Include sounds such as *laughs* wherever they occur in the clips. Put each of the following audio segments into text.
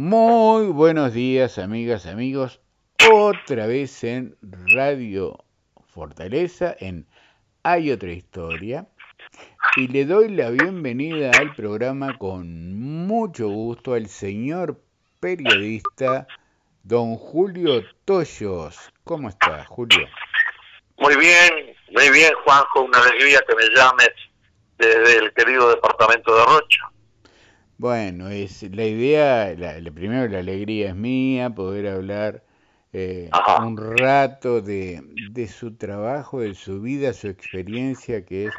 Muy buenos días, amigas, amigos. Otra vez en Radio Fortaleza, en Hay otra historia. Y le doy la bienvenida al programa con mucho gusto al señor periodista don Julio Toyos. ¿Cómo está, Julio? Muy bien, muy bien, Juanjo. Una alegría que me llames desde el querido departamento de Rocha. Bueno, es la idea, la, primero la alegría es mía, poder hablar eh, un rato de, de su trabajo, de su vida, su experiencia que es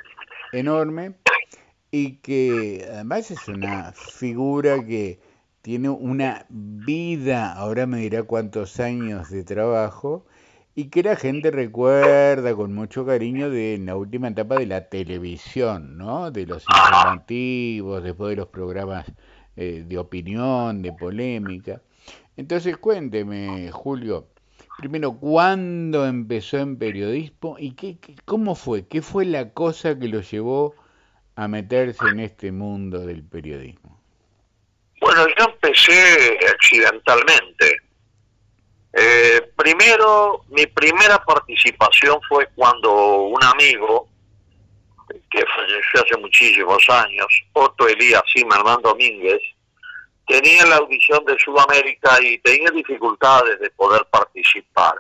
enorme y que además es una figura que tiene una vida, ahora me dirá cuántos años de trabajo, y que la gente recuerda con mucho cariño de la última etapa de la televisión, ¿no? De los informativos, después de los programas eh, de opinión, de polémica. Entonces cuénteme, Julio, primero, ¿cuándo empezó en periodismo y qué, cómo fue? ¿Qué fue la cosa que lo llevó a meterse en este mundo del periodismo? Bueno, yo empecé accidentalmente eh, primero, mi primera participación fue cuando un amigo, que falleció hace muchísimos años, Otto Elías Zimmerman Domínguez, tenía la audición de Sudamérica y tenía dificultades de poder participar.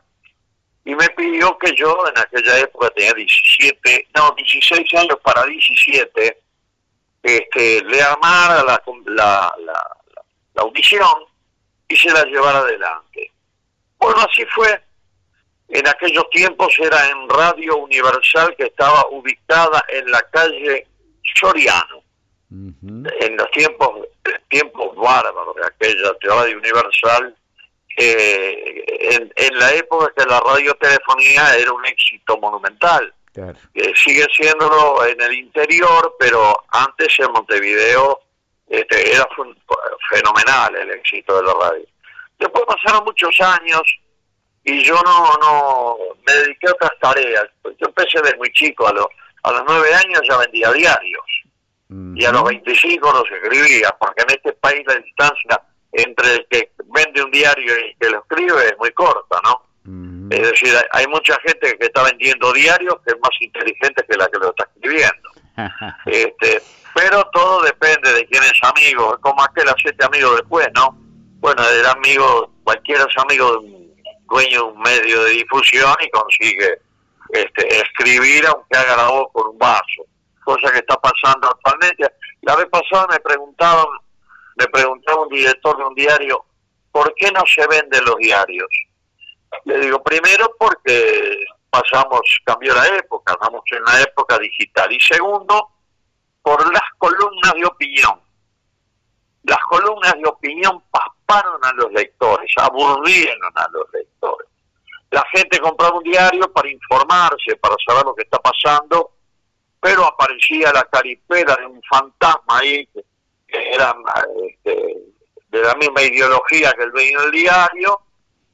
Y me pidió que yo, en aquella época tenía 17, no, 16 años para 17, este, le armara la, la, la audición y se la llevara adelante. Bueno, así fue. En aquellos tiempos era en Radio Universal que estaba ubicada en la calle Soriano. En los tiempos tiempos bárbaros de aquella Radio Universal, eh, en, la época que la radiotelefonía era un éxito monumental. sigue siéndolo en el interior, pero antes en Montevideo este, era fenomenal el éxito de la radio. Después pasaron muchos años y yo no, no me dediqué a otras tareas. Yo empecé desde muy chico, a los, a los nueve años ya vendía diarios. Y a los 25 los escribía, porque en este país la distancia entre el que vende un diario y el que lo escribe es muy corta, ¿no? Es decir, hay, mucha gente que está vendiendo diarios que es más inteligente que la que lo está escribiendo. *laughs* este, pero todo depende de quién es amigo, como aquel a siete amigos después, ¿no? Bueno, era amigo, cualquiera es amigo dueño de un medio de difusión y consigue este, escribir aunque haga la voz con un vaso, cosa que está pasando actualmente. La vez pasada me preguntaban, me preguntaba un director de un diario, ¿por qué no se venden los diarios? Le digo, primero porque pasamos, cambió la época, estamos en la época digital, y segundo, por las columnas de opinión. Las columnas de opinión a los lectores, aburrieron a los lectores. La gente compraba un diario para informarse, para saber lo que está pasando, pero aparecía la caripela de un fantasma ahí, que era este, de la misma ideología que el dueño del diario,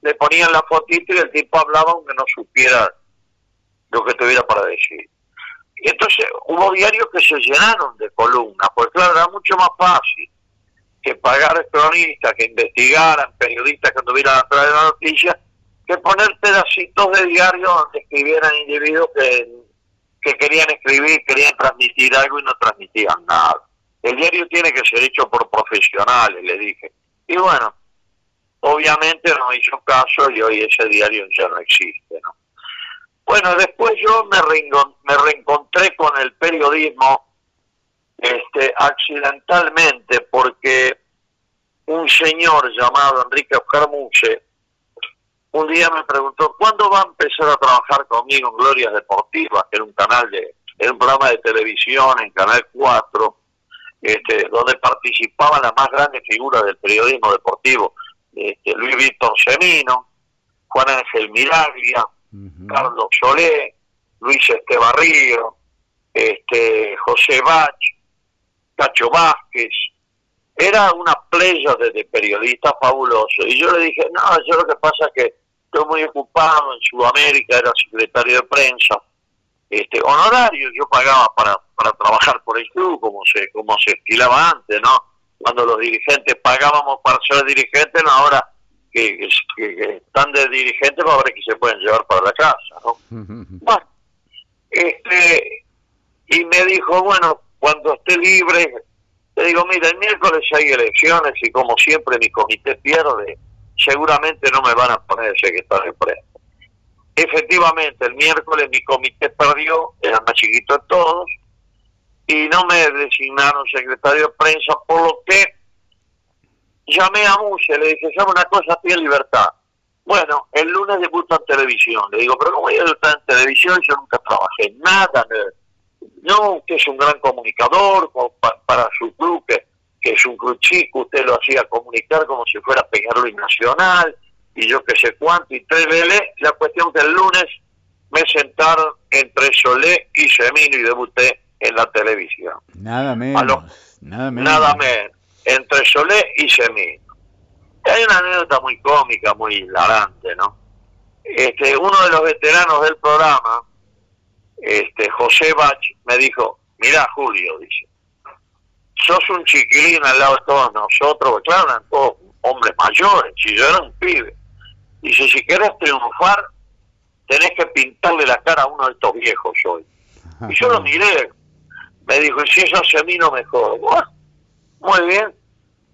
le ponían la fotito y el tipo hablaba aunque no supiera lo que tuviera para decir. Y entonces hubo diarios que se llenaron de columnas, porque claro, era mucho más fácil que pagar cronistas, que investigaran, periodistas que tuvieran atrás de la noticia, que poner pedacitos de diario donde escribieran individuos que, que querían escribir, querían transmitir algo y no transmitían nada. El diario tiene que ser hecho por profesionales, le dije. Y bueno, obviamente no hizo caso y hoy ese diario ya no existe, ¿no? Bueno, después yo me reencontré con el periodismo este, accidentalmente porque un señor llamado Enrique Oscar Muche un día me preguntó ¿cuándo va a empezar a trabajar conmigo en Glorias Deportivas? que era un canal de, era un programa de televisión en Canal 4 este, donde participaban las más grandes figuras del periodismo deportivo, este, Luis Víctor Semino, Juan Ángel Miraglia, Carlos Solé, Luis Estebarrío, este, José Bach, Cacho Vázquez, era una playa de, periodistas fabulosos. Y yo le dije, no, yo lo que pasa es que estoy muy ocupado en Sudamérica, era secretario de prensa, este honorario, yo pagaba para, para trabajar por el club, como se, como se estilaba antes, ¿no? cuando los dirigentes pagábamos para ser dirigentes, no ahora que, están de dirigentes, para ver que se pueden llevar para la casa, ¿no? bueno, este, y me dijo, bueno, cuando esté libre, le digo, mira, el miércoles hay elecciones y como siempre mi comité pierde, seguramente no me van a poner secretario de prensa. Efectivamente, el miércoles mi comité perdió, era más chiquito de todos, y no me designaron secretario de prensa, por lo que llamé a Muse, le dije, llama una cosa, en libertad. Bueno, el lunes debuta en televisión. Le digo, pero ¿cómo voy a debutar en televisión? Yo nunca trabajé en nada. No, usted es un gran comunicador para su club, que, es un club chico, usted lo hacía comunicar como si fuera Peñarol Nacional, y yo qué sé cuánto, y TVL. La cuestión que el lunes me sentaron entre Solé y Semino y debuté en la televisión. Nada menos. nada menos. Nada menos entre Solé y Semino. Hay una anécdota muy cómica, muy hilarante, ¿no? Este, uno de los veteranos del programa, este, José Bach, me dijo, mira Julio, dice, sos un chiquilín al lado de todos nosotros, claro, eran todos hombres mayores, si yo era un pibe. Dice, si querés triunfar, tenés que pintarle la cara a uno de estos viejos hoy. Y yo lo miré, me dijo, y si eso hace a mí no mejor. Muy bien,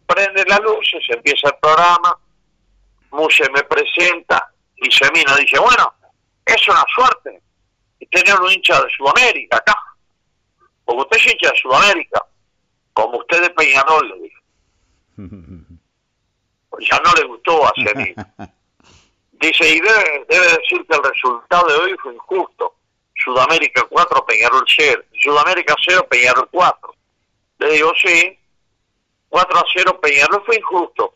prende la luz, se empieza el programa, Muse me presenta y Semino dice, bueno, es una suerte tener un hincha de Sudamérica acá, porque usted es hincha de Sudamérica, como usted de Peñarol, le dijo. *laughs* Pues ya no le gustó a Semino. Dice, y debe, debe decir que el resultado de hoy fue injusto. Sudamérica 4, Peñarol 0. Sudamérica 0, Peñarol 4. Le digo, sí, 4 a 0 Peñarol fue injusto.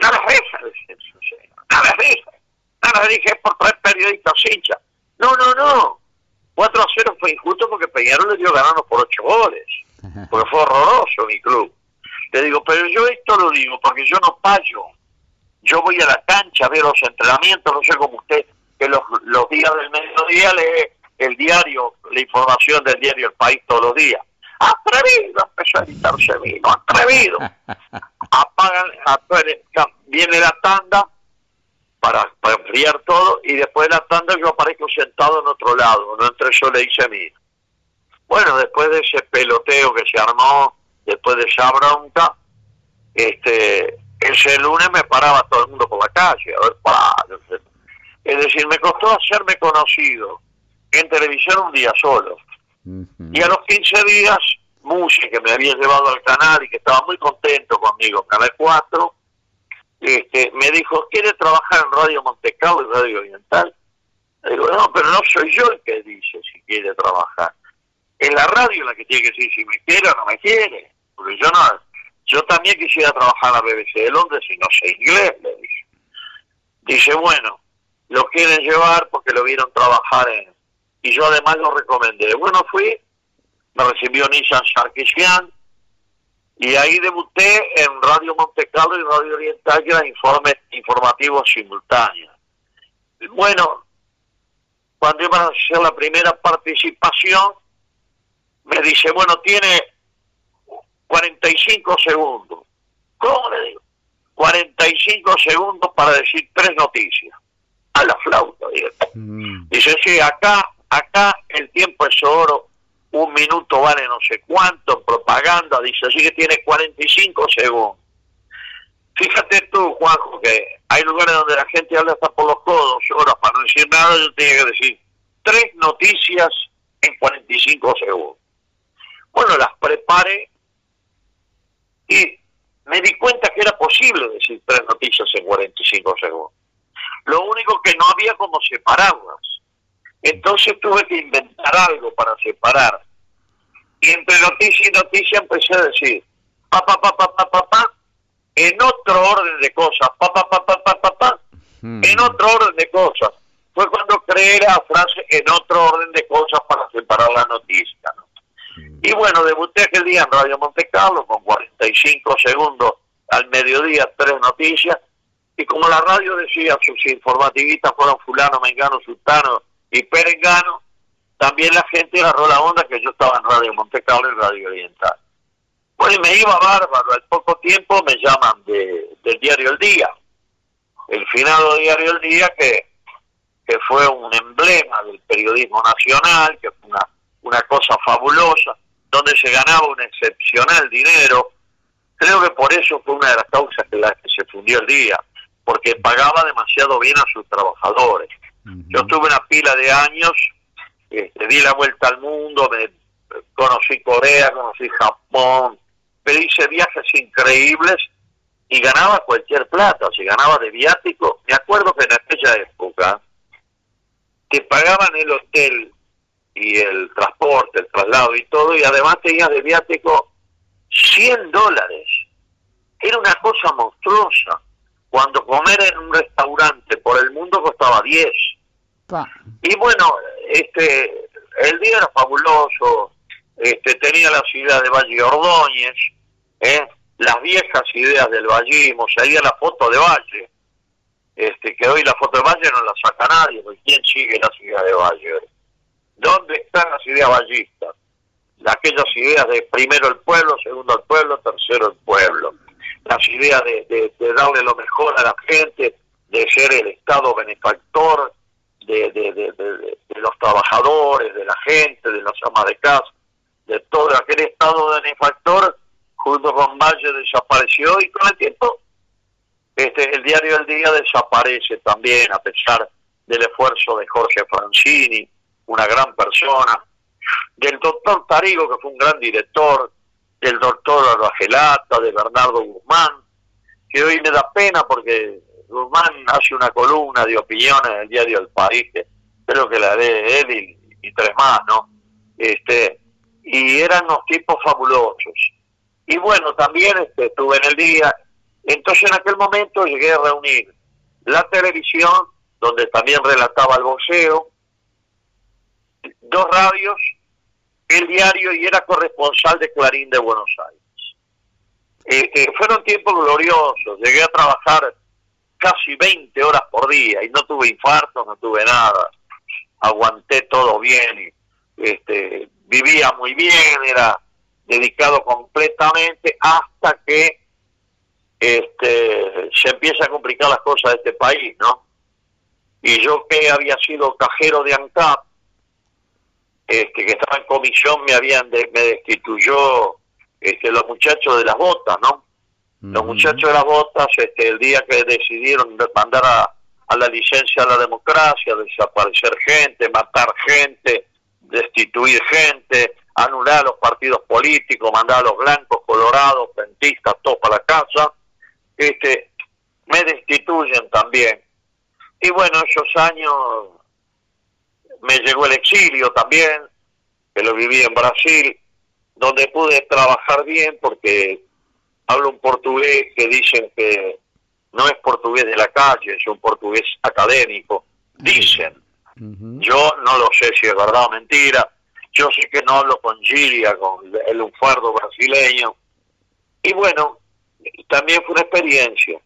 No las risa, no las risa. No las dije por tres periodistas hinchas. No, no, no. 4 a 0 fue injusto porque Peñarol le dio ganando por 8 goles. Porque fue horroroso mi club. Le digo, pero yo esto lo digo porque yo no fallo. Yo voy a la cancha, veo los entrenamientos, no sé cómo usted, que los, los días del mediodía lee el diario, la información del diario El País todos los días atrevido, empezó a gritarse vino, atrevido. *laughs* Apagan, viene la tanda para, para, enfriar todo y después de la tanda yo aparezco sentado en otro lado, no entre yo le hice mí. Bueno, después de ese peloteo que se armó, después de esa bronca, este, ese lunes me paraba todo el mundo por la calle, a ver, para, es decir, me costó hacerme conocido en televisión un día solo. Y a los 15 días, Musi, que me había llevado al canal y que estaba muy contento conmigo, Canal 4, este, me dijo, ¿quiere trabajar en Radio Montecarlo y Radio Oriental? Le digo, no, pero no soy yo el que dice si quiere trabajar. Es la radio la que tiene que decir si me quiere o no me quiere. Porque yo no, yo también quisiera trabajar la BBC de Londres y no sé inglés, le dije. Dice, bueno, lo quieren llevar porque lo vieron trabajar en, y yo además lo recomendé. Bueno, fui, me recibió Nissan Sarkisian y ahí debuté en Radio Montecarlo y Radio Oriental, que eran informes informativos simultáneos. Bueno, cuando iban a hacer la primera participación, me dice, bueno, tiene 45 segundos. ¿Cómo le digo? 45 segundos para decir tres noticias. A la flauta, mm. Dice, sí, acá Acá el tiempo es oro, un minuto vale no sé cuánto, propaganda, dice, así que tiene 45 segundos. Fíjate tú, Juanjo, que hay lugares donde la gente habla hasta por los codos, horas para no decir nada, yo tenía que decir tres noticias en 45 segundos. Bueno, las preparé y me di cuenta que era posible decir tres noticias en 45 segundos. Lo único que no había como separarlas. Entonces tuve que inventar algo para separar. Y entre noticia y noticia empecé a decir, pa, pa, pa, pa, pa, pa, en otro orden de cosas, pa, pa, pa, pa, pa, pa, hmm. en otro orden de cosas. Fue cuando creé la frase en otro orden de cosas para separar la noticia. Hmm. Y bueno, debuté aquel día en Radio Monte Carlo con 45 segundos al mediodía, tres noticias. Y como la radio decía, sus informativistas fueron fulano, mengano, sultano, y Perengano, también la gente agarró la onda que yo estaba en Radio Monte Carlo y Radio Oriental. Bueno, me iba bárbaro, al poco tiempo me llaman de, del diario El Día, el finado diario El Día que, que fue un emblema del periodismo nacional, que fue una, una cosa fabulosa, donde se ganaba un excepcional dinero. Creo que por eso fue una de las causas que, la, que se fundió el día, porque pagaba demasiado bien a sus trabajadores. Yo tuve una pila de años, este, di la vuelta al mundo, me conocí Corea, conocí Japón, me hice viajes increíbles y ganaba cualquier plata, si ganaba de viático. Me acuerdo que en aquella época te pagaban el hotel y el transporte, el traslado y todo, y además tenías de viático 100 dólares. Era una cosa monstruosa. Cuando comer en un restaurante por el mundo costaba 10. Y bueno, este el día era fabuloso, este, tenía la ciudad de Valle Ordóñez, ¿eh? las viejas ideas del vallismo, salía la foto de Valle, este, que hoy la foto de Valle no la saca nadie, porque ¿quién sigue la ciudad de Valle? ¿Dónde están las ideas vallistas? Aquellas ideas de primero el pueblo, segundo el pueblo, tercero el pueblo. Las ideas de, darle lo mejor a la gente, de ser el Estado benefactor de, de, los trabajadores, de la gente, de las amas de casa de todo aquel estado de benefactor, junto con Valle desapareció y con el tiempo este, el diario El Día desaparece también a pesar del esfuerzo de Jorge Francini, una gran persona, del doctor Tarigo, que fue un gran director, del doctor Arbajelata, de Bernardo Guzmán, que hoy me da pena porque Guzmán hace una columna de opiniones en el diario El País, que creo que la lee él y, y tres más, ¿no? Este, y eran unos tipos fabulosos. Y bueno, también este, estuve en el día, entonces en aquel momento llegué a reunir la televisión, donde también relataba el boxeo, dos radios, el diario y era corresponsal de Clarín de Buenos Aires. Este, fueron tiempos gloriosos, llegué a trabajar casi 20 horas por día y no tuve infarto, no tuve nada, aguanté todo bien y este, vivía muy bien, era dedicado completamente hasta que este, se empieza a complicar las cosas de este país, ¿no? Y yo que había sido cajero de ANCAP, este, que estaba en comisión, me habían me destituyó este, los muchachos de las botas, ¿no? Los muchachos de las botas, este, el día que decidieron mandar a, a la licencia a la democracia, desaparecer gente, matar gente, destituir gente, anular a los partidos políticos, mandar a los blancos, colorados, pentistas, todos para la casa, este, me destituyen también. Y bueno, esos años me llegó el exilio también, que lo viví en Brasil, donde pude trabajar bien porque hablo un portugués que dicen que no es portugués de la calle, es un portugués académico, dicen. Yo no lo sé si es verdad o mentira. Yo sé que no hablo con Giria, con el lunfardo brasileño. Y bueno, también fue una experiencia.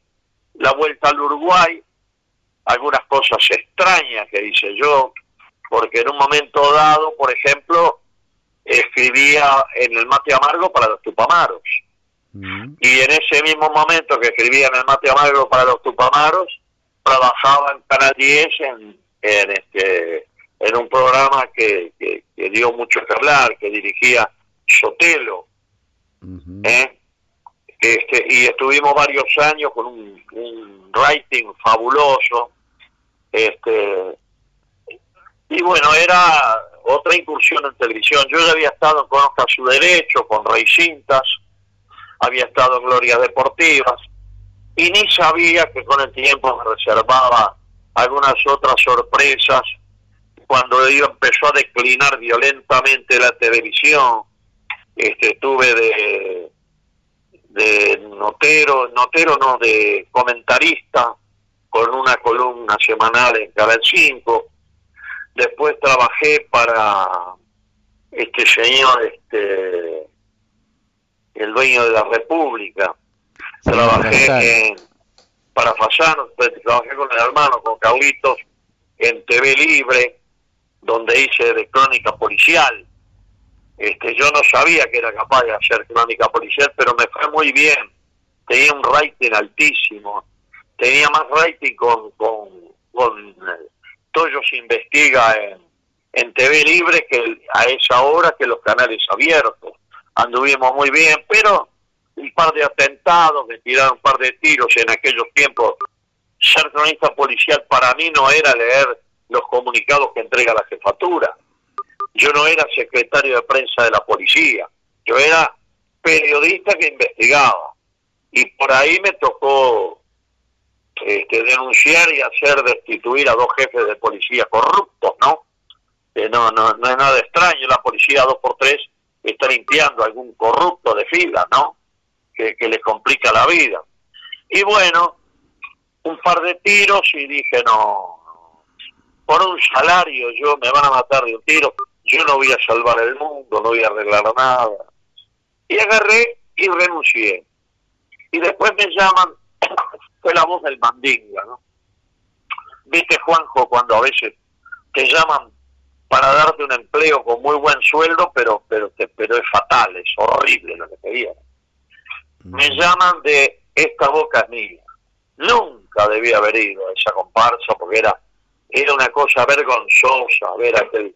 La vuelta al Uruguay, algunas cosas extrañas que hice yo, porque en un momento dado, por ejemplo, escribía en el mate amargo para los tupamaros. Y en ese mismo momento que escribía en el mate amargo para los tupamaros, trabajaba en Canal 10 en en, este, en un programa que, que, dio mucho que hablar, que dirigía Sotelo. ¿eh? este, y estuvimos varios años con un, un writing fabuloso. Este, y bueno, era otra incursión en televisión. Yo ya había estado en Conozca su Derecho, con Rey Cintas, había estado en Glorias Deportivas, y ni sabía que con el tiempo me reservaba algunas otras sorpresas cuando yo empezó a declinar violentamente la televisión este estuve de de notero notero no de comentarista con una columna semanal en Canal 5 después trabajé para este señor este el dueño de la República trabajé en para Fasano, trabajé con el hermano, con Carlitos, en TV Libre, donde hice de crónica policial. Este, yo no sabía que era capaz de hacer crónica policial, pero me fue muy bien. Tenía un rating altísimo. Tenía más rating con, con, con Toyos Investiga en, en TV Libre que a esa hora que los canales abiertos. Anduvimos muy bien, pero un par de atentados, me tiraron un par de tiros en aquellos tiempos. Ser cronista policial para mí no era leer los comunicados que entrega la jefatura. Yo no era secretario de prensa de la policía, yo era periodista que investigaba. Y por ahí me tocó este, denunciar y hacer destituir a dos jefes de policía corruptos, ¿no? no, no, no es nada extraño, la policía dos por tres está limpiando algún corrupto de fila, ¿no? Que les complica la vida. Y bueno, un par de tiros y dije, no, por un salario yo me van a matar de un tiro, yo no voy a salvar el mundo, no voy a arreglar nada. Y agarré y renuncié. Y después me llaman, fue la voz del mandinga, ¿no? Viste, Juanjo, cuando a veces te llaman para darte un empleo con muy buen sueldo, pero pero pero es fatal, es horrible lo que te digan. Me llaman de esta boca mía. Nunca debía haber ido a esa comparsa porque era era una cosa vergonzosa ver aquel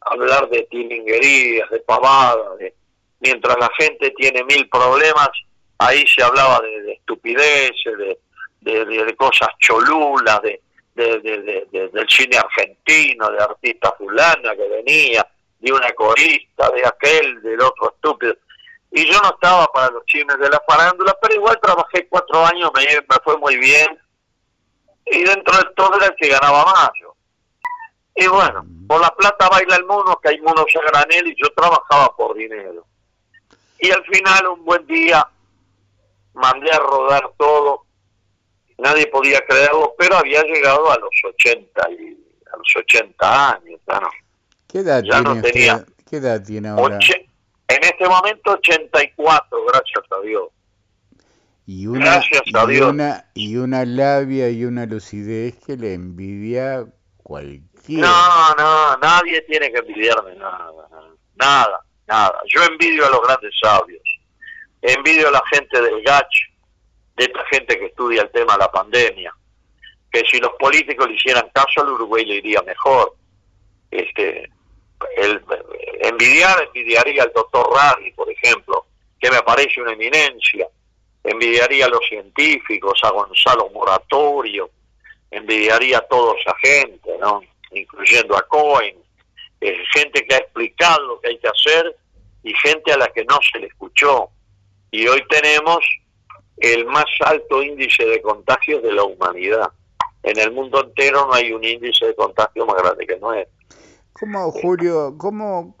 hablar de tilinguerías, de pavadas, de, mientras la gente tiene mil problemas, ahí se hablaba de, estupideces, de, de, cosas cholulas, de, del cine argentino, de artista fulana que venía, de una corista, de aquel, del otro estúpido. Y yo no estaba para los chismes de la farándula, pero igual trabajé cuatro años, me, me fue muy bien. Y dentro de todo era el que ganaba más yo. Y bueno, por la plata baila el mono, que hay monos a granel y yo trabajaba por dinero. Y al final, un buen día, mandé a rodar todo nadie podía creerlo, pero había llegado a los 80 y a los 80 años, ¿no? ¿Qué edad, tiene, ¿Qué edad tiene ahora? en este momento 84, gracias a Dios. Y una, gracias a Dios. Una, y una labia y una lucidez que le envidia cualquiera. No, no, nadie tiene que envidiarme nada, nada, nada. Yo envidio a los grandes sabios, envidio a la gente del gacho, de esta gente que estudia el tema de la pandemia, que si los políticos le hicieran caso al Uruguay le iría mejor. Este, envidiar, envidiaría al doctor Rari, por ejemplo, que me parece una eminencia, envidiaría a los científicos, a Gonzalo Moratorio, envidiaría a toda esa gente, ¿no? incluyendo a Cohen, gente que ha explicado lo que hay que hacer y gente a la que no se le escuchó. Y hoy tenemos el más alto índice de contagios de la humanidad. En el mundo entero no hay un índice de contagio más grande que nuestro. ¿Cómo, Julio, cómo,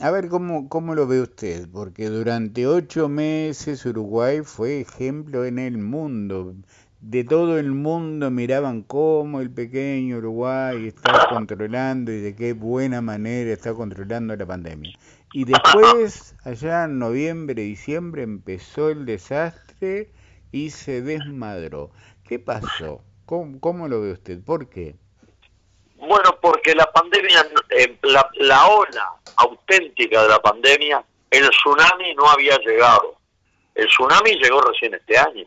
a ver cómo, cómo lo ve usted? Porque durante ocho meses Uruguay fue ejemplo en el mundo. De todo el mundo miraban cómo el pequeño Uruguay está controlando y de qué buena manera está controlando la pandemia. Y después, allá en noviembre, diciembre, empezó el desastre y se desmadró. ¿Qué pasó? ¿Cómo, lo ve usted? ¿Por qué? Bueno, porque la pandemia, eh, la, la ola auténtica de la pandemia, el tsunami no había llegado. El tsunami llegó recién este año.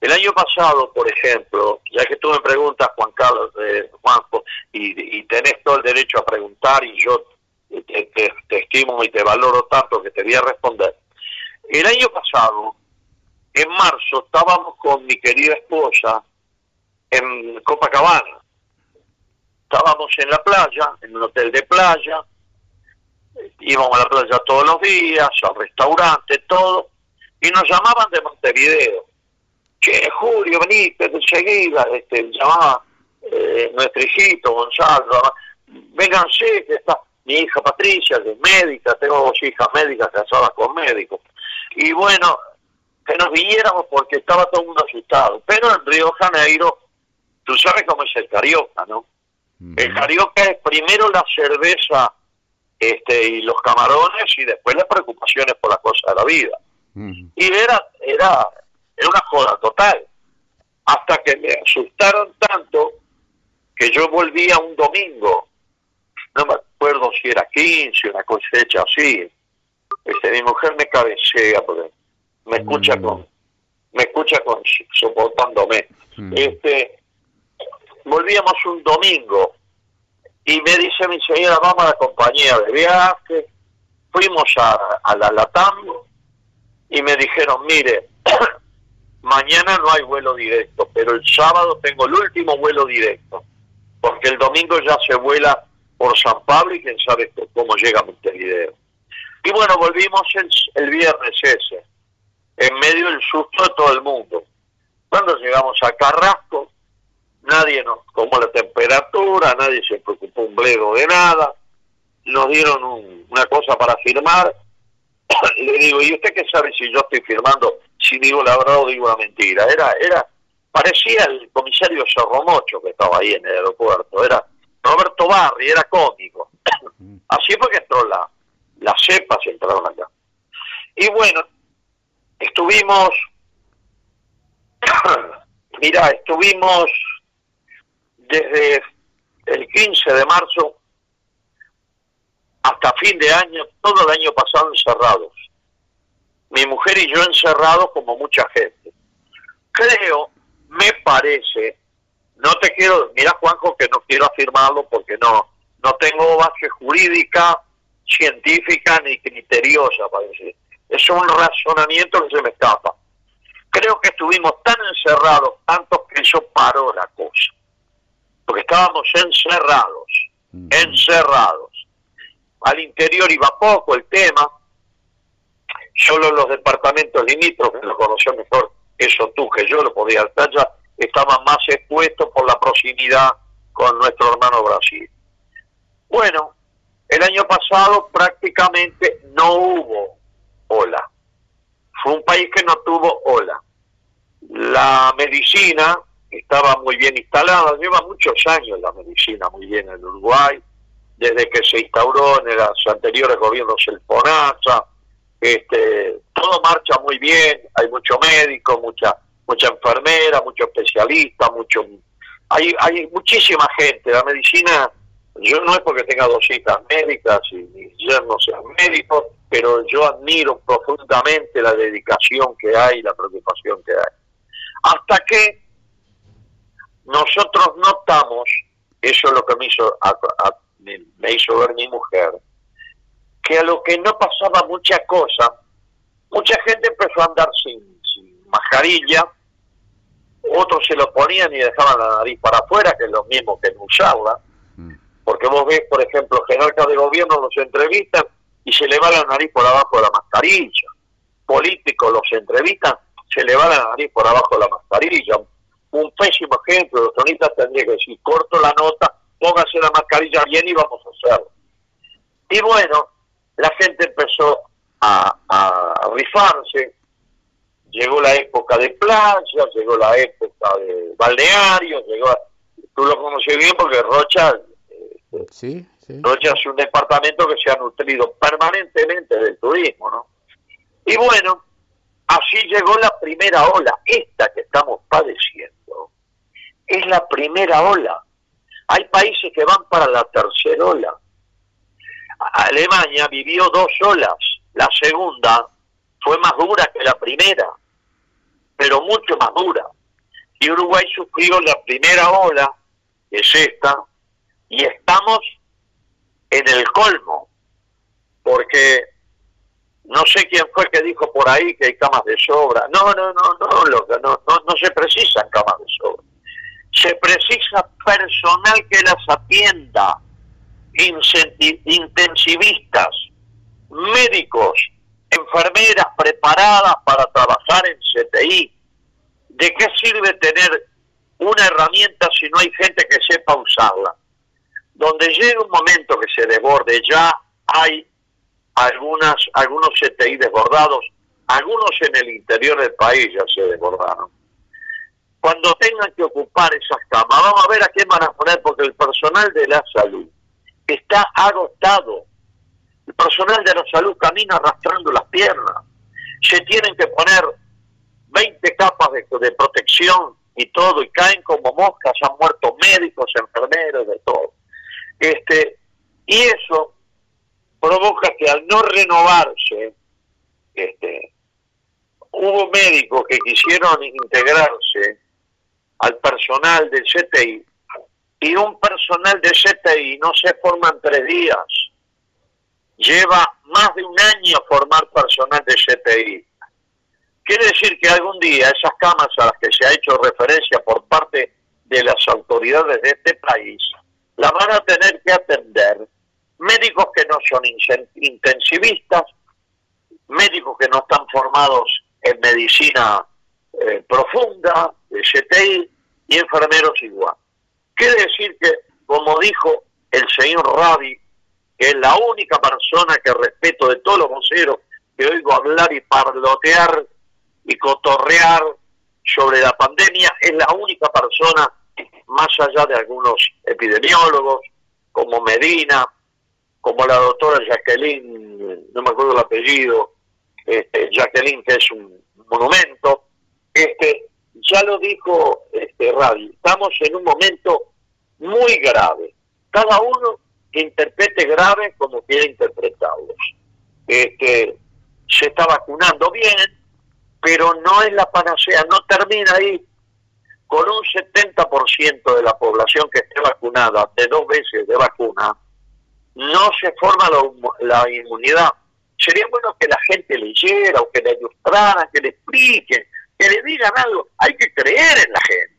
El año pasado, por ejemplo, ya que tú me preguntas, Juan Carlos, eh, Juanjo, y, y tenés todo el derecho a preguntar y yo te, estimo y te valoro tanto que te voy a responder. El año pasado, en marzo, estábamos con mi querida esposa en Copacabana. Estábamos en la playa, en un hotel de playa, íbamos a la playa todos los días, al restaurante, todo, y nos llamaban de Montevideo. Che, Julio, venite enseguida, este, llamaba eh, nuestro hijito Gonzalo, vénganse, que está mi hija Patricia, que es médica, tengo dos hijas médicas casadas con médicos. Y bueno, que nos viniéramos porque estaba todo el mundo asustado. Pero en Río Janeiro, tú sabes cómo es el carioca, ¿no? El carioca es primero la cerveza este, y los camarones y después las preocupaciones por las cosas de la vida. Y era, era, era una joda total. Hasta que me asustaron tanto que yo volvía un domingo. Si era 15, una cosecha así. Este, mi mujer me cabecea porque me escucha mm. con me escucha con soportándome. Mm. Este, volvíamos un domingo y me dice mi señora, vamos a la compañía de viaje, fuimos a, a la Latam y me dijeron, mire, *clears throat* mañana no hay vuelo directo, pero el sábado tengo el último vuelo directo, porque el domingo ya se vuela por San Pablo y quién sabe cómo llega Montevideo. Y bueno, volvimos el, el viernes ese, en medio del susto de todo el mundo. Cuando llegamos a Carrasco, nadie nos tomó la temperatura, nadie se preocupó un bledo de nada, nos dieron una cosa para firmar, *coughs* le digo, ¿y usted qué sabe si yo estoy firmando, si digo la verdad o digo la mentira? Era, era, parecía el comisario Cerromocho que estaba ahí en el aeropuerto, era Roberto Barri, era cómico. Así fue que entró la, las cepas entraron acá. Y bueno, estuvimos, *coughs* mira, estuvimos desde el 15 de marzo hasta fin de año, todo el año pasado encerrados. Mi mujer y yo encerrados como mucha gente. Creo, me parece, no te quiero, mira Juanjo que no quiero afirmarlo porque no, no tengo base jurídica, científica ni criteriosa para decir. Es un razonamiento que se me escapa. Creo que estuvimos tan encerrados, tanto que eso paró la cosa. Porque estábamos encerrados, encerrados al interior iba poco el tema, solo los departamentos limítrofes, lo conoció mejor eso tú que yo, lo podía estar ya, estaban más expuestos por la proximidad con nuestro hermano Brasil. Bueno, el año pasado prácticamente no hubo ola. Fue un país que no tuvo ola. La medicina estaba muy bien instalada, lleva muchos años la medicina muy bien en Uruguay, desde que se instauró en los anteriores gobiernos el FONASA, este, todo marcha muy bien, hay mucho médico, mucha mucha enfermera, mucho especialista, mucho hay hay muchísima gente, la medicina yo no es porque tenga dos hijas médicas y mis yernos sean médicos, pero yo admiro profundamente la dedicación que hay, la preocupación que hay. Hasta que nosotros notamos, eso es lo que me hizo me, hizo ver mi mujer, que a lo que no pasaba mucha cosa, mucha gente empezó a andar sin, mascarilla, otros se lo ponían y dejaban la nariz para afuera, que es lo mismo que no usarla, mm. porque vos ves, por ejemplo, jerarcas de gobierno los entrevistan y se le va la nariz por abajo de la mascarilla, políticos los entrevistan, se le va la nariz por abajo de la mascarilla, un pésimo ejemplo, los cronistas tendrían que decir, corto la nota, póngase la mascarilla bien y vamos a hacerlo. Y bueno, la gente empezó a, rifarse, llegó la época de playa, llegó la época de balneario, llegó, tú lo conoces bien porque Rocha, eh, sí, Rocha es un departamento que se ha nutrido permanentemente del turismo, ¿no? Y bueno, así llegó la primera ola, esta que estamos padeciendo, es la primera ola hay países que van para la tercera ola. Alemania vivió dos olas. La segunda fue más dura que la primera, pero mucho más dura. Y Uruguay sufrió la primera ola, que es esta, y estamos en el colmo, porque no sé quién fue que dijo por ahí que hay camas de sobra. No, no, no, no, no, no, no se precisan camas de sobra se precisa personal que las atienda, intensivistas, médicos, enfermeras preparadas para trabajar en CTI. ¿De qué sirve tener una herramienta si no hay gente que sepa usarla? Donde llega un momento que se desborde, ya hay algunas, algunos CTI desbordados, algunos en el interior del país ya se desbordaron cuando tengan que ocupar esas camas, vamos a ver a qué van a poner, porque el personal de la salud está agotado. El personal de la salud camina arrastrando las piernas. Se tienen que poner 20 capas de, protección y todo, y caen como moscas, han muerto médicos, enfermeros, de todo. Este, Y eso provoca que al no renovarse, este, hubo médicos que quisieron integrarse al personal del CTI y un personal de CTI no se forma en tres días. Lleva más de un año formar personal de CTI. Quiere decir que algún día esas camas a las que se ha hecho referencia por parte de las autoridades de este país, la van a tener que atender médicos que no son intensivistas, médicos que no están formados en medicina eh, profunda, CTI, y enfermeros igual. Quiere decir que, como dijo el señor Rabi, que es la única persona que respeto de todos los voceros que oigo hablar y parlotear y cotorrear sobre la pandemia, es la única persona, más allá de algunos epidemiólogos, como Medina, como la doctora Jacqueline, no me acuerdo el apellido, este, Jacqueline, que es un monumento, este, ya lo dijo este Radio, estamos en un momento muy grave. Cada uno interprete grave como quiera interpretarlos. Este, se está vacunando bien, pero no es la panacea, no termina ahí. Con un 70% de la población que esté vacunada de dos veces de vacuna, no se forma la, la inmunidad. Sería bueno que la gente leyera o que le ilustraran, que le expliquen, que le digan algo. Hay que creer en la gente.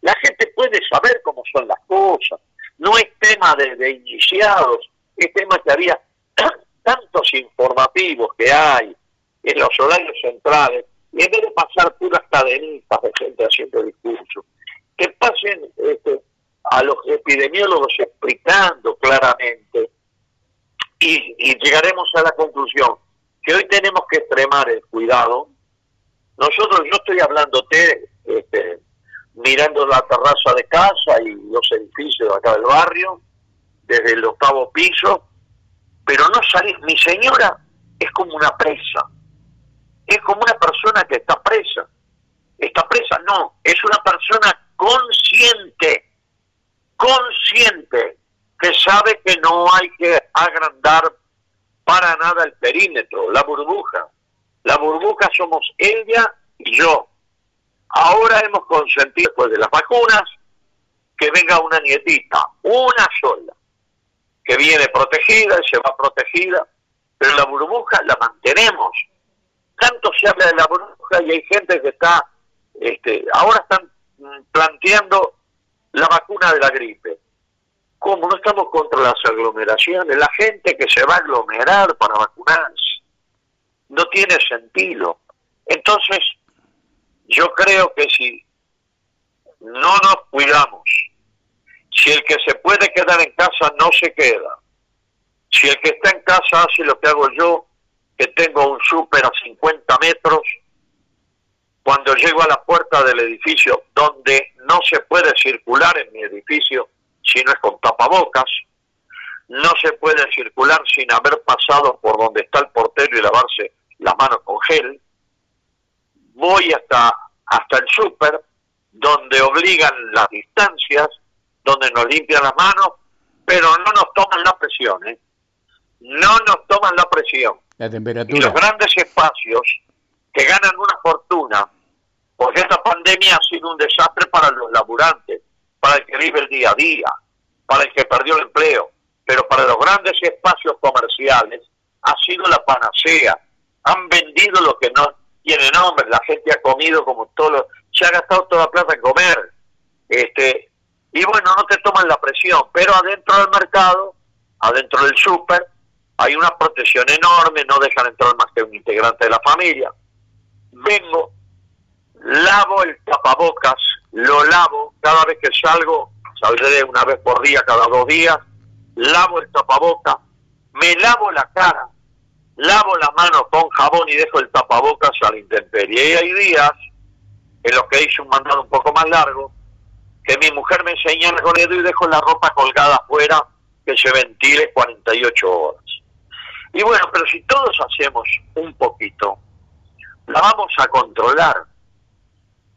La gente puede saber cómo son las cosas. No es tema de, iniciados, es tema que había *clears throat* tantos informativos que hay en los horarios centrales, y en vez de pasar puras cadenitas de gente haciendo discursos, que pasen este, a los epidemiólogos explicando claramente y, llegaremos a la conclusión que hoy tenemos que extremar el cuidado, nosotros, yo estoy hablándote, este, mirando la terraza de casa y los edificios de acá del barrio, desde el octavo piso, pero no salir. Mi señora es como una presa, es como una persona que está presa. Está presa, no, es una persona consciente, consciente, que sabe que no hay que agrandar para nada el perímetro, la burbuja. La burbuja somos ella y yo. Ahora hemos consentido, después de las vacunas, que venga una nietita, una sola, que viene protegida y se va protegida, pero la burbuja la mantenemos. Tanto se habla de la burbuja y hay gente que está, este, ahora están planteando la vacuna de la gripe. ¿Cómo? No estamos contra las aglomeraciones. La gente que se va a aglomerar para vacunarse no tiene sentido. Entonces, yo creo que si no nos cuidamos, si el que se puede quedar en casa no se queda, si el que está en casa hace lo que hago yo, que tengo un súper a 50 metros, cuando llego a la puerta del edificio donde no se puede circular en mi edificio si no es con tapabocas, no se puede circular sin haber pasado por donde está el portero y lavarse las manos con gel, voy hasta, hasta el súper, donde obligan las distancias, donde nos limpian las manos, pero no nos toman la presión, ¿eh? No nos toman la presión. La temperatura. Y los grandes espacios que ganan una fortuna, porque esta pandemia ha sido un desastre para los laburantes, para el que vive el día a día, para el que perdió el empleo, pero para los grandes espacios comerciales ha sido la panacea, han vendido lo que no tiene nombre, la gente ha comido como todo, lo, se ha gastado toda la plata en comer, este, y bueno, no te toman la presión, pero adentro del mercado, adentro del súper, hay una protección enorme, no dejan entrar más que un integrante de la familia. Vengo, lavo el tapabocas, lo lavo, cada vez que salgo, saldré una vez por día, cada dos días, lavo el tapabocas, me lavo la cara, lavo la mano con jabón y dejo el tapabocas a la intemperie. Y hay días en los que hice un mandado un poco más largo, que mi mujer me con el dedo y dejo la ropa colgada afuera que se ventile 48 horas. Y bueno, pero si todos hacemos un poquito, la vamos a controlar,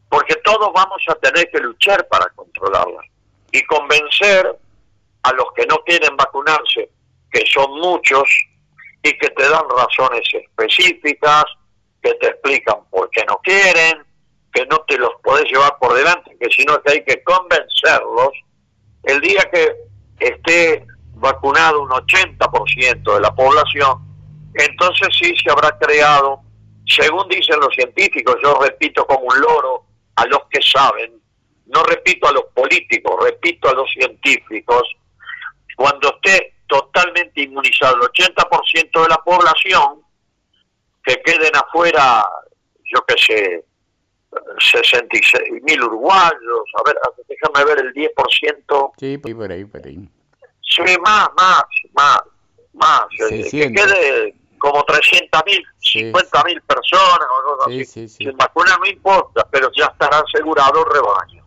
porque todos vamos a tener que luchar para controlarla y convencer a los que no quieren vacunarse, que son muchos, y que te dan razones específicas, que te explican por qué no quieren, que no te los podés llevar por delante, que si no que hay que convencerlos, el día que esté vacunado un 80% de la población, entonces sí se habrá creado, según dicen los científicos, yo repito como un loro a los que saben, no repito a los políticos, repito a los científicos, cuando esté totalmente inmunizado el 80% de la población, que queden afuera, yo qué sé, 66 mil uruguayos, a ver, déjame ver el 10%. Sí, por ahí, por ahí. Sí, más, más, más, más. Eh, que quede como 300 mil, 50 mil personas o algo así. Sin vacuna no importa, pero ya estará asegurado el rebaño.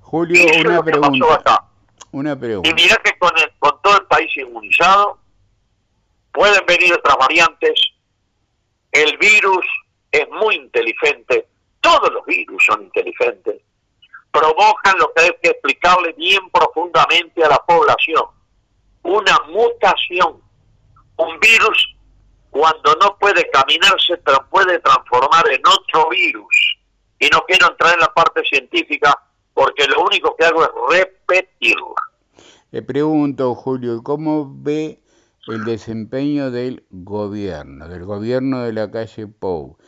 Julio, una pregunta. Una pregunta. Y mira que con, con todo el país inmunizado, pueden venir otras variantes. El virus es muy inteligente todos los virus son inteligentes, provocan lo que hay que explicarle bien profundamente a la población, una mutación. Un virus cuando no puede caminar se puede transformar en otro virus. Y no quiero entrar en la parte científica porque lo único que hago es repetirla. Le pregunto, Julio, ¿cómo ve el desempeño del gobierno, del gobierno de la calle Pou?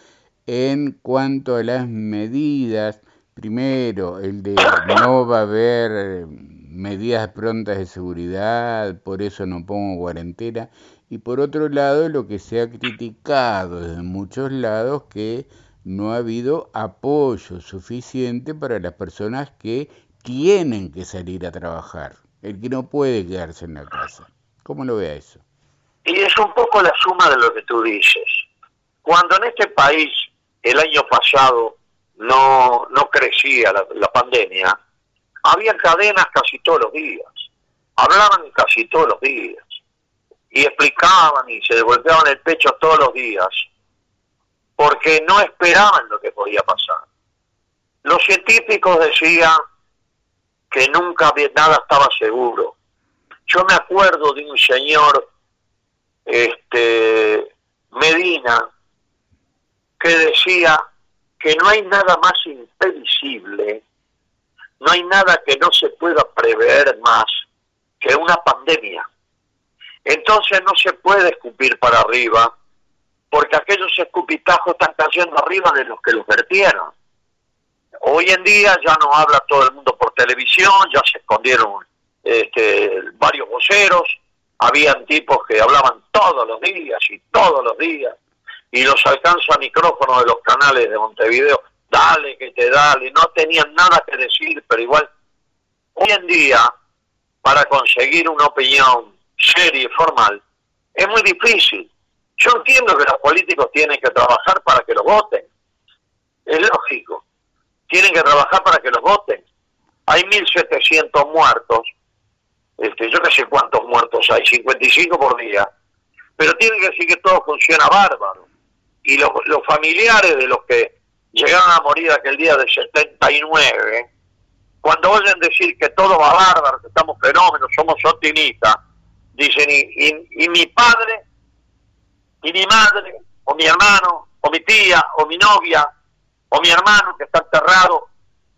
en cuanto a las medidas, primero, el de no va a haber eh, medidas prontas de seguridad, por eso no pongo cuarentena, y por otro lado, lo que se ha criticado desde muchos lados, que no ha habido apoyo suficiente para las personas que tienen que salir a trabajar, el que no puede quedarse en la casa. ¿Cómo lo ve eso? Y es un poco la suma de lo que tú dices. Cuando en este país el año pasado no, no crecía la, pandemia, había cadenas casi todos los días, hablaban casi todos los días, y explicaban y se devolvían el pecho todos los días, porque no esperaban lo que podía pasar. Los científicos decían que nunca nada estaba seguro. Yo me acuerdo de un señor, este, Medina, que decía que no hay nada más impredecible, no hay nada que no se pueda prever más que una pandemia. Entonces no se puede escupir para arriba, porque aquellos escupitajos están cayendo arriba de los que los vertieron. Hoy en día ya no habla todo el mundo por televisión, ya se escondieron este, varios voceros, habían tipos que hablaban todos los días y todos los días y los alcanzo a micrófono de los canales de Montevideo, dale que te dale, no tenían nada que decir, pero igual, hoy en día, para conseguir una opinión seria y formal, es muy difícil. Yo entiendo que los políticos tienen que trabajar para que los voten, es lógico, tienen que trabajar para que los voten. Hay 1.700 muertos, este, yo no sé cuántos muertos hay, 55 por día, pero tienen que decir que todo funciona bárbaro. Y los, familiares de los que llegaron a morir aquel día del 79, cuando oyen decir que todo va bárbaro, que estamos fenómenos, somos optimistas, dicen, y, y, mi padre, y mi madre, o mi hermano, o mi tía, o mi novia, o mi hermano que está enterrado,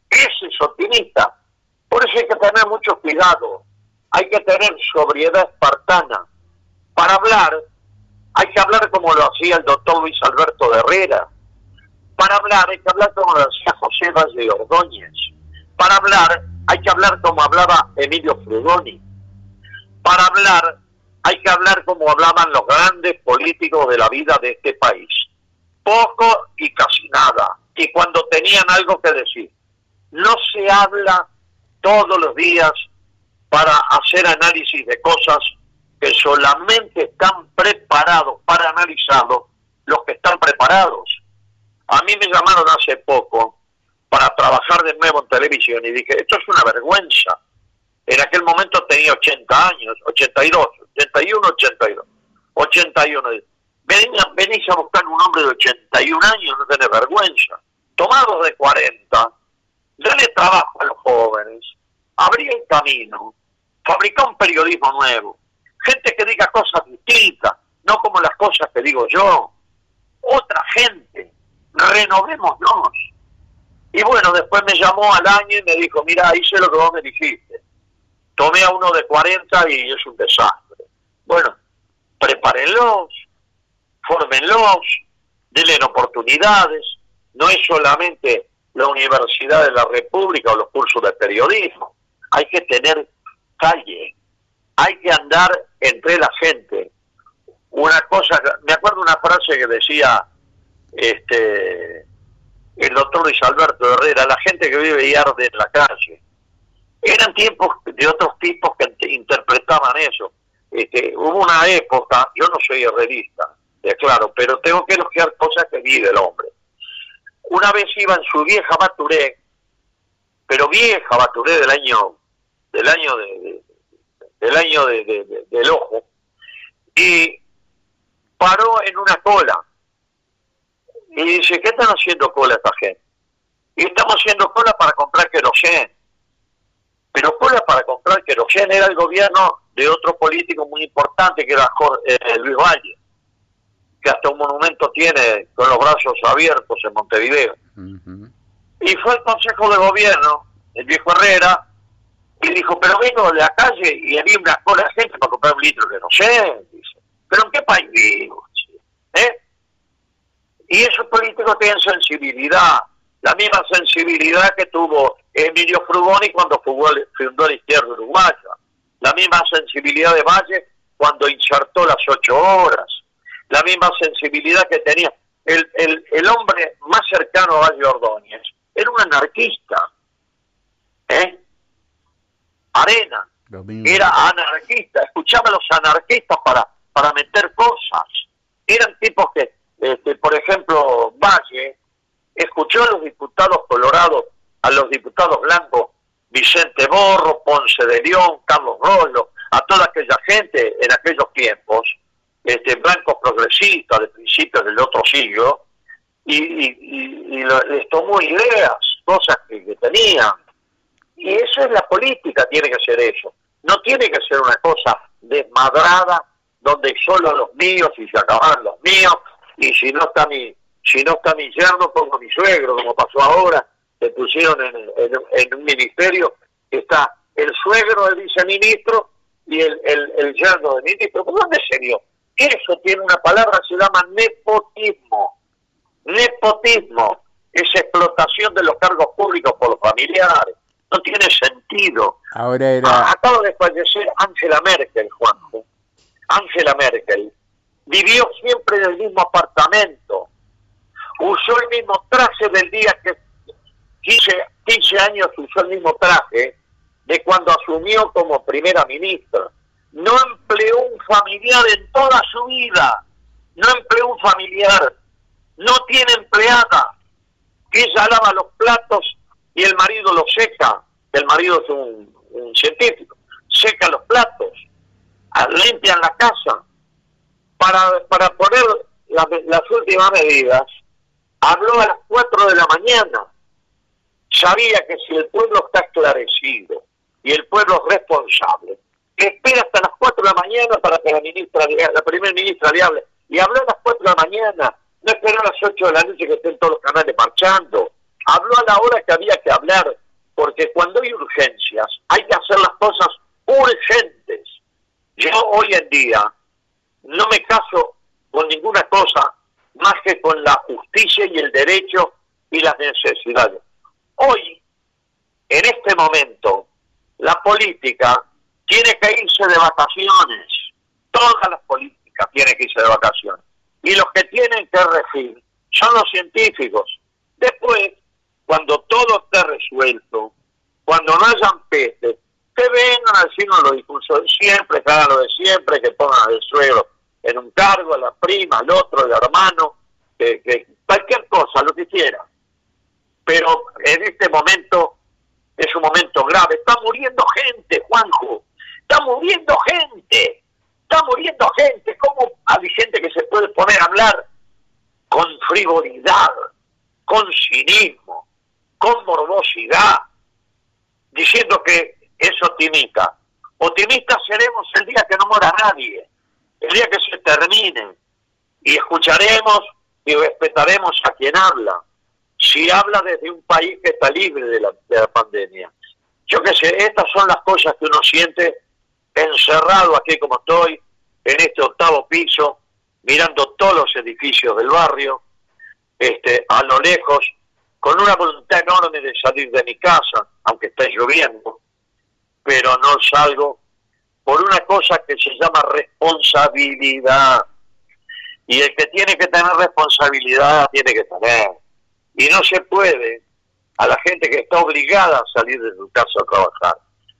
ese es optimista. Por eso hay que tener mucho cuidado, hay que tener sobriedad espartana para hablar hay que hablar como lo hacía el doctor Luis Alberto de Herrera. Para hablar hay que hablar como lo hacía José Valle Ordóñez. Para hablar hay que hablar como hablaba Emilio Frugoni. Para hablar hay que hablar como hablaban los grandes políticos de la vida de este país. Poco y casi nada. Y cuando tenían algo que decir. No se habla todos los días para hacer análisis de cosas que solamente están preparados para analizarlo los que están preparados. A mí me llamaron hace poco para trabajar de nuevo en televisión y dije, esto es una vergüenza. En aquel momento tenía 80 años, 82, 81, 82, 81. Venís, a buscar un hombre de 81 años, no tenés vergüenza. Tomados de 40, dale trabajo a los jóvenes, abrí el camino, Fabricar un periodismo nuevo. Gente que diga cosas distintas, no como las cosas que digo yo. Otra gente. Renovémonos. Y bueno, después me llamó al año y me dijo, mira, hice lo que vos me dijiste. Tomé a uno de 40 y es un desastre. Bueno, prepárenlos, fórmenlos, denle oportunidades. No es solamente la Universidad de la República o los cursos de periodismo. Hay que tener calle, hay que andar entre la gente. Una cosa, me acuerdo una frase que decía este el doctor Luis Alberto Herrera, la gente que vive y arde en la calle. Eran tiempos de otros tipos que interpretaban eso. Este, hubo una época, yo no soy herrerista, claro, pero tengo que elogiar cosas que vive el hombre. Una vez iba en su vieja Baturé, pero vieja Baturé del año del año de, del año de, del ojo y paró en una cola y dice, ¿qué están haciendo cola esta gente? Y estamos haciendo cola para comprar querosén. Pero cola para comprar querosén era el gobierno de otro político muy importante que era eh, Luis Valle, que hasta un monumento tiene con los brazos abiertos en Montevideo. Y fue el Consejo de Gobierno, el viejo Herrera, y dijo, pero vengo de la calle y había una cola de gente para comprar un litro de querosén. Dice, ¿pero en qué país vivo? ¿Eh? Y esos políticos tienen sensibilidad, la misma sensibilidad que tuvo Emilio Frugoni cuando fundó la izquierda uruguaya, la misma sensibilidad de Valle cuando insertó las ocho horas, la misma sensibilidad que tenía el, el, el hombre más cercano a Valle Ordóñez, era un anarquista, ¿eh? Arena, era anarquista, escuchaba a los anarquistas para, para meter cosas, eran tipos que este, por ejemplo, Valle escuchó a los diputados colorados, a los diputados blancos, Vicente Borro, Ponce de León, Carlos Rollo, a toda aquella gente en aquellos tiempos, este, blancos progresistas de principios del otro siglo, y, les tomó ideas, cosas que, que tenían. Y eso es la política, tiene que ser eso. No tiene que ser una cosa desmadrada donde solo los míos y se acaban los míos y si no está mi si no está mi yerno pongo mi suegro como pasó ahora se pusieron en, un ministerio está el suegro del viceministro y el, el, yerno del ministro. ¿por dónde se dio? eso tiene una palabra se llama nepotismo. Nepotismo es explotación de los cargos públicos por los familiares. No tiene sentido. Ahora era... acaba de fallecer Angela Merkel Juanjo. Angela Merkel vivió siempre en el mismo apartamento, usó el mismo traje del día que 15, 15 años usó el mismo traje de cuando asumió como primera ministra. No empleó un familiar en toda su vida, no empleó un familiar, no tiene empleada. Ella lava los platos y el marido los seca, el marido es un, científico, seca los platos, limpian la casa, para, para poner las últimas medidas, habló a las 4 de la mañana. Sabía que si el pueblo está esclarecido y el pueblo es responsable, espera hasta las 4 de la mañana para que la ministra, la primera ministra le hable. Y habló a las 4 de la mañana, no esperó a las 8 de la noche que estén todos los canales marchando. Habló a la hora que había que hablar, porque cuando hay urgencias hay que hacer las cosas urgentes. Yo hoy en día no me caso con ninguna cosa más que con la justicia y el derecho y las necesidades. Hoy, en este momento, la política tiene que irse de vacaciones. Todas las políticas tienen que irse de vacaciones. Y los que tienen que regir son los científicos. Después, cuando todo esté resuelto, cuando no hayan peste, que vengan a decirnos los discursos de siempre, que hagan lo de siempre, que pongan el suelo en un cargo, a la prima, al otro, al hermano, que, cualquier cosa, lo que quiera. Pero en este momento es un momento grave. Está muriendo gente, Juanjo. Está muriendo gente. Está muriendo gente. ¿Cómo hay gente que se puede poner a hablar con frivolidad, con cinismo, con morbosidad, diciendo que eso timita Optimistas seremos el día que no muera nadie, el día que se termine, y escucharemos y respetaremos a quien habla, si habla desde un país que está libre de la, de la pandemia. Yo qué sé, estas son las cosas que uno siente encerrado aquí como estoy, en este octavo piso, mirando todos los edificios del barrio, este, a lo lejos, con una voluntad enorme de salir de mi casa, aunque esté lloviendo, pero no salgo por una cosa que se llama responsabilidad. Y el que tiene que tener responsabilidad tiene que tener. Y no se puede a la gente que está obligada a salir de su casa a trabajar.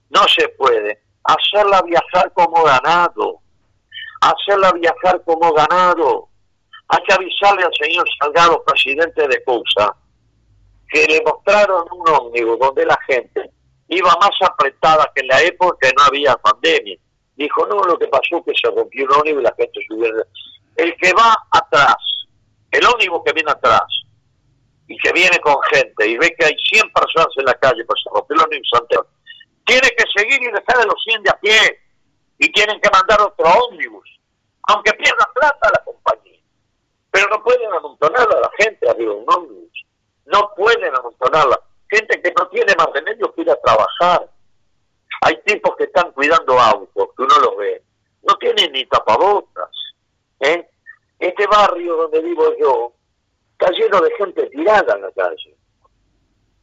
No se puede hacerla viajar como ganado, hacerla viajar como ganado. Hay que avisarle al señor Salgado, presidente de CUSA, que le mostraron un ómnibus donde la gente iba más apretada que en la época que no había pandemia. Dijo, no, lo que pasó es que se rompió un ómnibus y la gente subió. El que va atrás, el ómnibus que viene atrás, y que viene con gente y ve que hay 100 personas en la calle, se rompió el ómnibus anterior, tiene que seguir y dejar de los 100 de a pie y tienen que mandar otro ómnibus, aunque pierda plata la compañía. Pero no pueden amontonar a la gente arriba de un ómnibus, no pueden amontonarla. Gente que no tiene más remedio que ir a trabajar. Hay tipos que están cuidando autos, que uno los ve, no tienen ni tapabocas. ¿eh? Este barrio donde vivo yo está lleno de gente tirada en la calle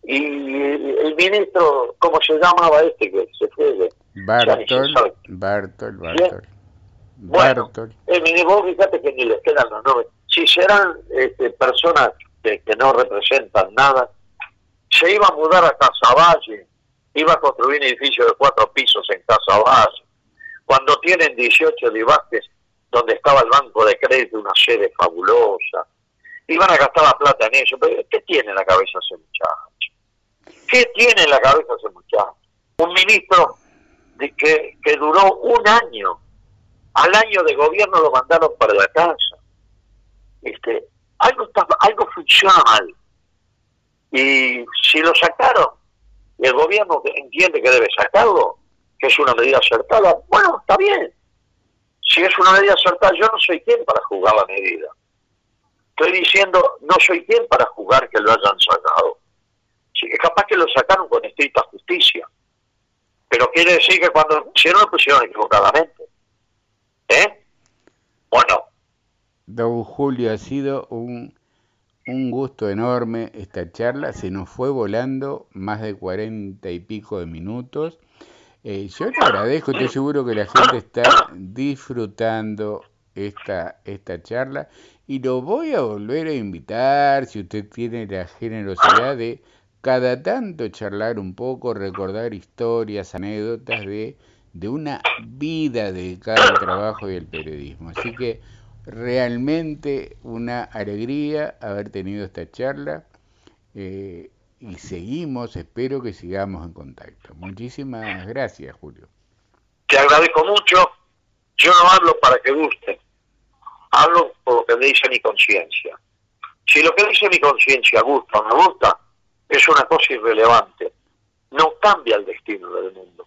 y el ministro, ¿cómo se llamaba este que se fue? Bartol, Bartol, Bartol. Bueno, el ministro, fíjate que ni les quedan los nombres. Si serán este, personas que, no representan nada, se iba a mudar a Casaballe, iba a construir un edificio de cuatro pisos en Casaballe, cuando tienen 18 divaques donde estaba el banco de crédito, una sede fabulosa, iban a gastar la plata en eso, pero ¿qué tiene en la cabeza ese muchacho? ¿Qué tiene en la cabeza ese muchacho? Un ministro de que, duró un año. Al año de gobierno lo mandaron para la casa. Este, algo, está, algo funciona mal. Y si lo sacaron, y el gobierno entiende que debe sacarlo, que es una medida acertada, bueno, está bien. Si es una medida acertada, yo no soy quien para jugar la medida. Estoy diciendo, no soy quien para jugar que lo hayan sacado es capaz que lo sacaron con estricta justicia. Pero quiere decir que cuando lo pusieron, lo pusieron equivocadamente. ¿Eh? Bueno. Don Julio, ha sido un, un gusto enorme esta charla. Se nos fue volando más de cuarenta y pico de minutos. Eh, yo le agradezco, estoy seguro que la gente está disfrutando esta, esta charla y lo voy a volver a invitar si usted tiene la generosidad de cada tanto charlar un poco, recordar historias, anécdotas de, de una vida dedicada al trabajo y al periodismo. Así que realmente una alegría haber tenido esta charla eh, y seguimos, espero que sigamos en contacto. Muchísimas gracias, Julio. Te agradezco mucho. Yo no hablo para que guste, hablo por lo que me dice mi conciencia. Si lo que dice mi conciencia gusta o no gusta, es una cosa irrelevante. No cambia el destino del mundo.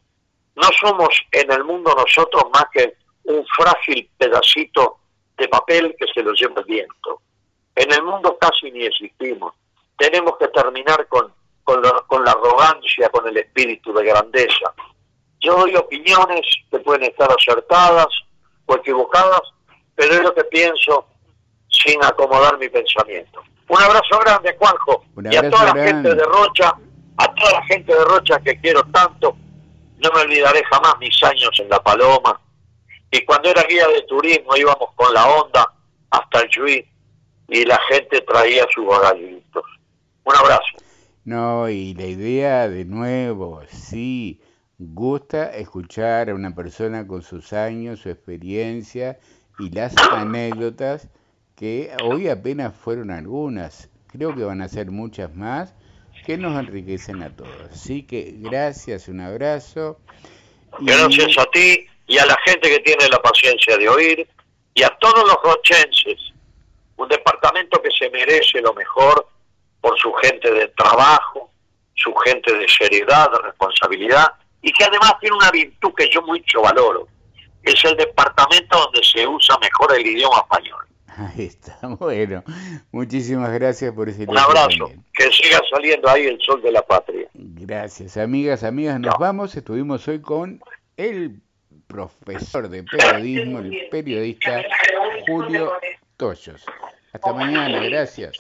No somos en el mundo nosotros más que un frágil pedacito de papel que se lo lleva el viento. En el mundo casi ni existimos. Tenemos que terminar con, con, la, arrogancia, con el espíritu de grandeza. Yo doy opiniones que pueden estar acertadas o equivocadas, pero es lo que pienso sin acomodar mi pensamiento. Un abrazo grande, Juanjo. y a toda la gente de Rocha, a toda la gente de Rocha que quiero tanto. No me olvidaré jamás mis años en La Paloma. Y cuando era guía de turismo íbamos con la onda hasta el Chuy y la gente traía sus bagallitos. Un abrazo. No, y la idea de nuevo, sí, gusta escuchar a una persona con sus años, su experiencia y las anécdotas que hoy apenas fueron algunas, creo que van a ser muchas más, que nos enriquecen a todos. Así que gracias, un abrazo. Gracias a ti y a la gente que tiene la paciencia de oír y a todos los rochenses, un departamento que se merece lo mejor por su gente de trabajo, su gente de seriedad, de responsabilidad y que además tiene una virtud que yo mucho valoro. Es el departamento donde se usa mejor el idioma español. *laughs* Ahí está, bueno. Muchísimas gracias por ese Un abrazo. Que siga saliendo ahí el sol de la patria. Gracias, amigas, amigas. Nos vamos. Estuvimos hoy con el profesor de periodismo, el periodista Julio Toyos. Hasta mañana, gracias.